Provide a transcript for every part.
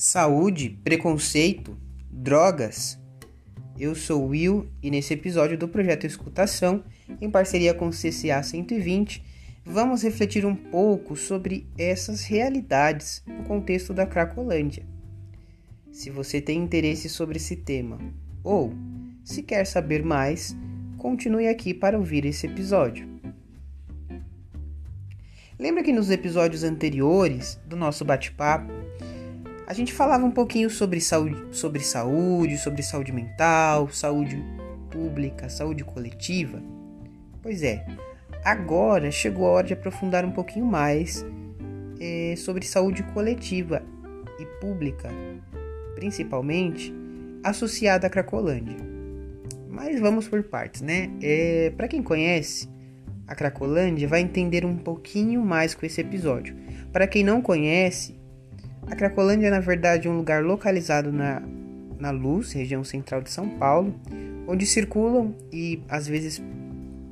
Saúde, preconceito, drogas. Eu sou Will e nesse episódio do projeto Escutação, em parceria com o CCA 120, vamos refletir um pouco sobre essas realidades no contexto da Cracolândia. Se você tem interesse sobre esse tema ou se quer saber mais, continue aqui para ouvir esse episódio. Lembra que nos episódios anteriores do nosso bate-papo a gente falava um pouquinho sobre saúde, sobre saúde, sobre saúde mental, saúde pública, saúde coletiva. Pois é, agora chegou a hora de aprofundar um pouquinho mais é, sobre saúde coletiva e pública, principalmente associada à Cracolândia. Mas vamos por partes, né? É, Para quem conhece, a Cracolândia vai entender um pouquinho mais com esse episódio. Para quem não conhece, a Cracolândia é, na verdade, um lugar localizado na, na Luz, região central de São Paulo, onde circulam e às vezes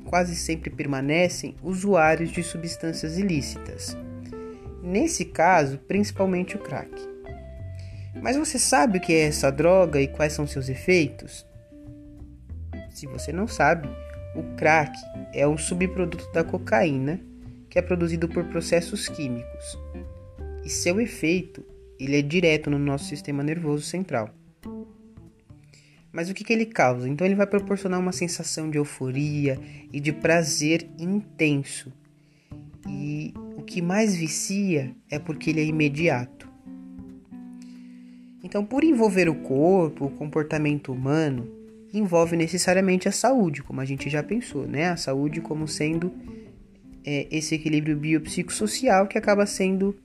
quase sempre permanecem usuários de substâncias ilícitas. Nesse caso, principalmente o crack. Mas você sabe o que é essa droga e quais são seus efeitos? Se você não sabe, o crack é um subproduto da cocaína que é produzido por processos químicos e seu efeito ele é direto no nosso sistema nervoso central. Mas o que, que ele causa? Então ele vai proporcionar uma sensação de euforia e de prazer intenso. E o que mais vicia é porque ele é imediato. Então, por envolver o corpo, o comportamento humano, envolve necessariamente a saúde, como a gente já pensou, né? A saúde como sendo é, esse equilíbrio biopsicossocial que acaba sendo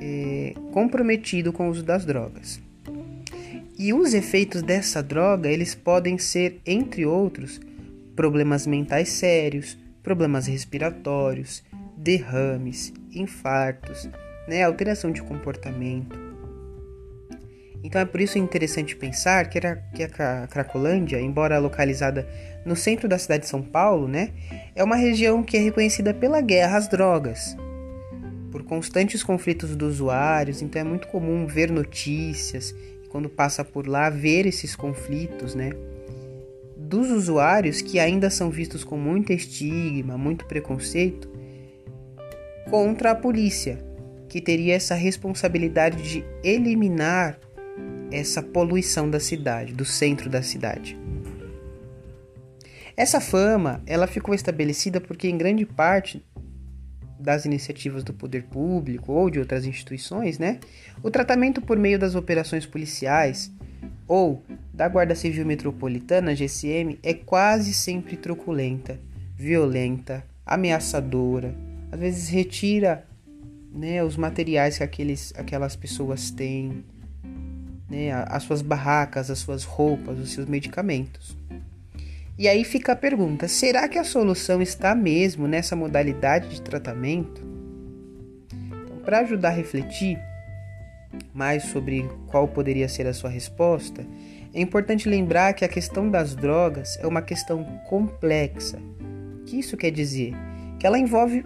é, comprometido com o uso das drogas. E os efeitos dessa droga, eles podem ser, entre outros, problemas mentais sérios, problemas respiratórios, derrames, infartos, né, alteração de comportamento. Então é por isso interessante pensar que, a, Cracolândia, embora localizada no centro da cidade de São Paulo, né, é uma região que é reconhecida pela guerra às drogas, por constantes conflitos dos usuários, então é muito comum ver notícias e quando passa por lá ver esses conflitos, né? Dos usuários que ainda são vistos com muito estigma, muito preconceito contra a polícia, que teria essa responsabilidade de eliminar essa poluição da cidade, do centro da cidade. Essa fama, ela ficou estabelecida porque em grande parte das iniciativas do poder público ou de outras instituições, né? O tratamento por meio das operações policiais ou da Guarda Civil Metropolitana, GCM, é quase sempre truculenta, violenta, ameaçadora, às vezes retira né, os materiais que aqueles, aquelas pessoas têm, né, as suas barracas, as suas roupas, os seus medicamentos. E aí fica a pergunta: será que a solução está mesmo nessa modalidade de tratamento? Então, para ajudar a refletir mais sobre qual poderia ser a sua resposta, é importante lembrar que a questão das drogas é uma questão complexa. O que isso quer dizer? Que ela envolve,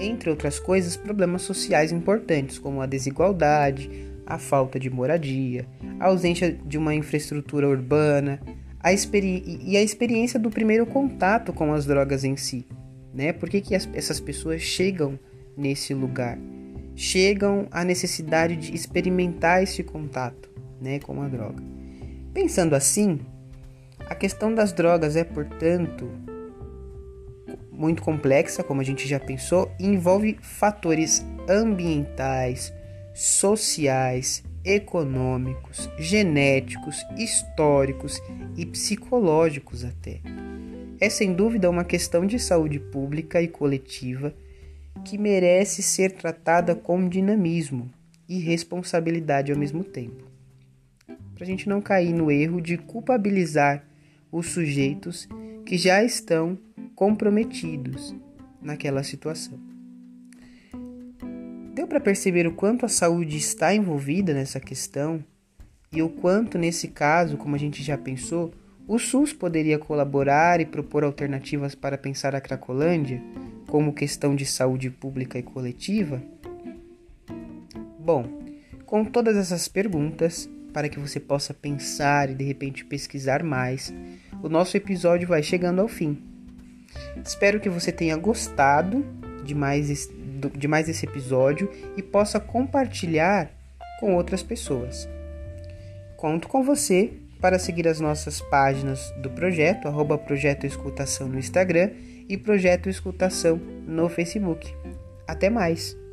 entre outras coisas, problemas sociais importantes, como a desigualdade, a falta de moradia, a ausência de uma infraestrutura urbana, a e a experiência do primeiro contato com as drogas em si. Né? Por que, que as, essas pessoas chegam nesse lugar? Chegam à necessidade de experimentar esse contato né, com a droga. Pensando assim, a questão das drogas é, portanto, muito complexa, como a gente já pensou, e envolve fatores ambientais, sociais, econômicos, genéticos, históricos e psicológicos até. É sem dúvida uma questão de saúde pública e coletiva que merece ser tratada com dinamismo e responsabilidade ao mesmo tempo. Para a gente não cair no erro de culpabilizar os sujeitos que já estão comprometidos naquela situação. Deu para perceber o quanto a saúde está envolvida nessa questão e o quanto, nesse caso, como a gente já pensou, o SUS poderia colaborar e propor alternativas para pensar a Cracolândia como questão de saúde pública e coletiva? Bom, Com todas essas perguntas, para que você possa pensar e de repente pesquisar mais, o nosso episódio vai chegando ao fim. Espero que você tenha gostado de mais, de mais esse episódio e possa compartilhar com outras pessoas. Conto com você para seguir as nossas páginas do projeto, arroba Projeto Escutação no Instagram e Projeto Escutação no Facebook. Até mais!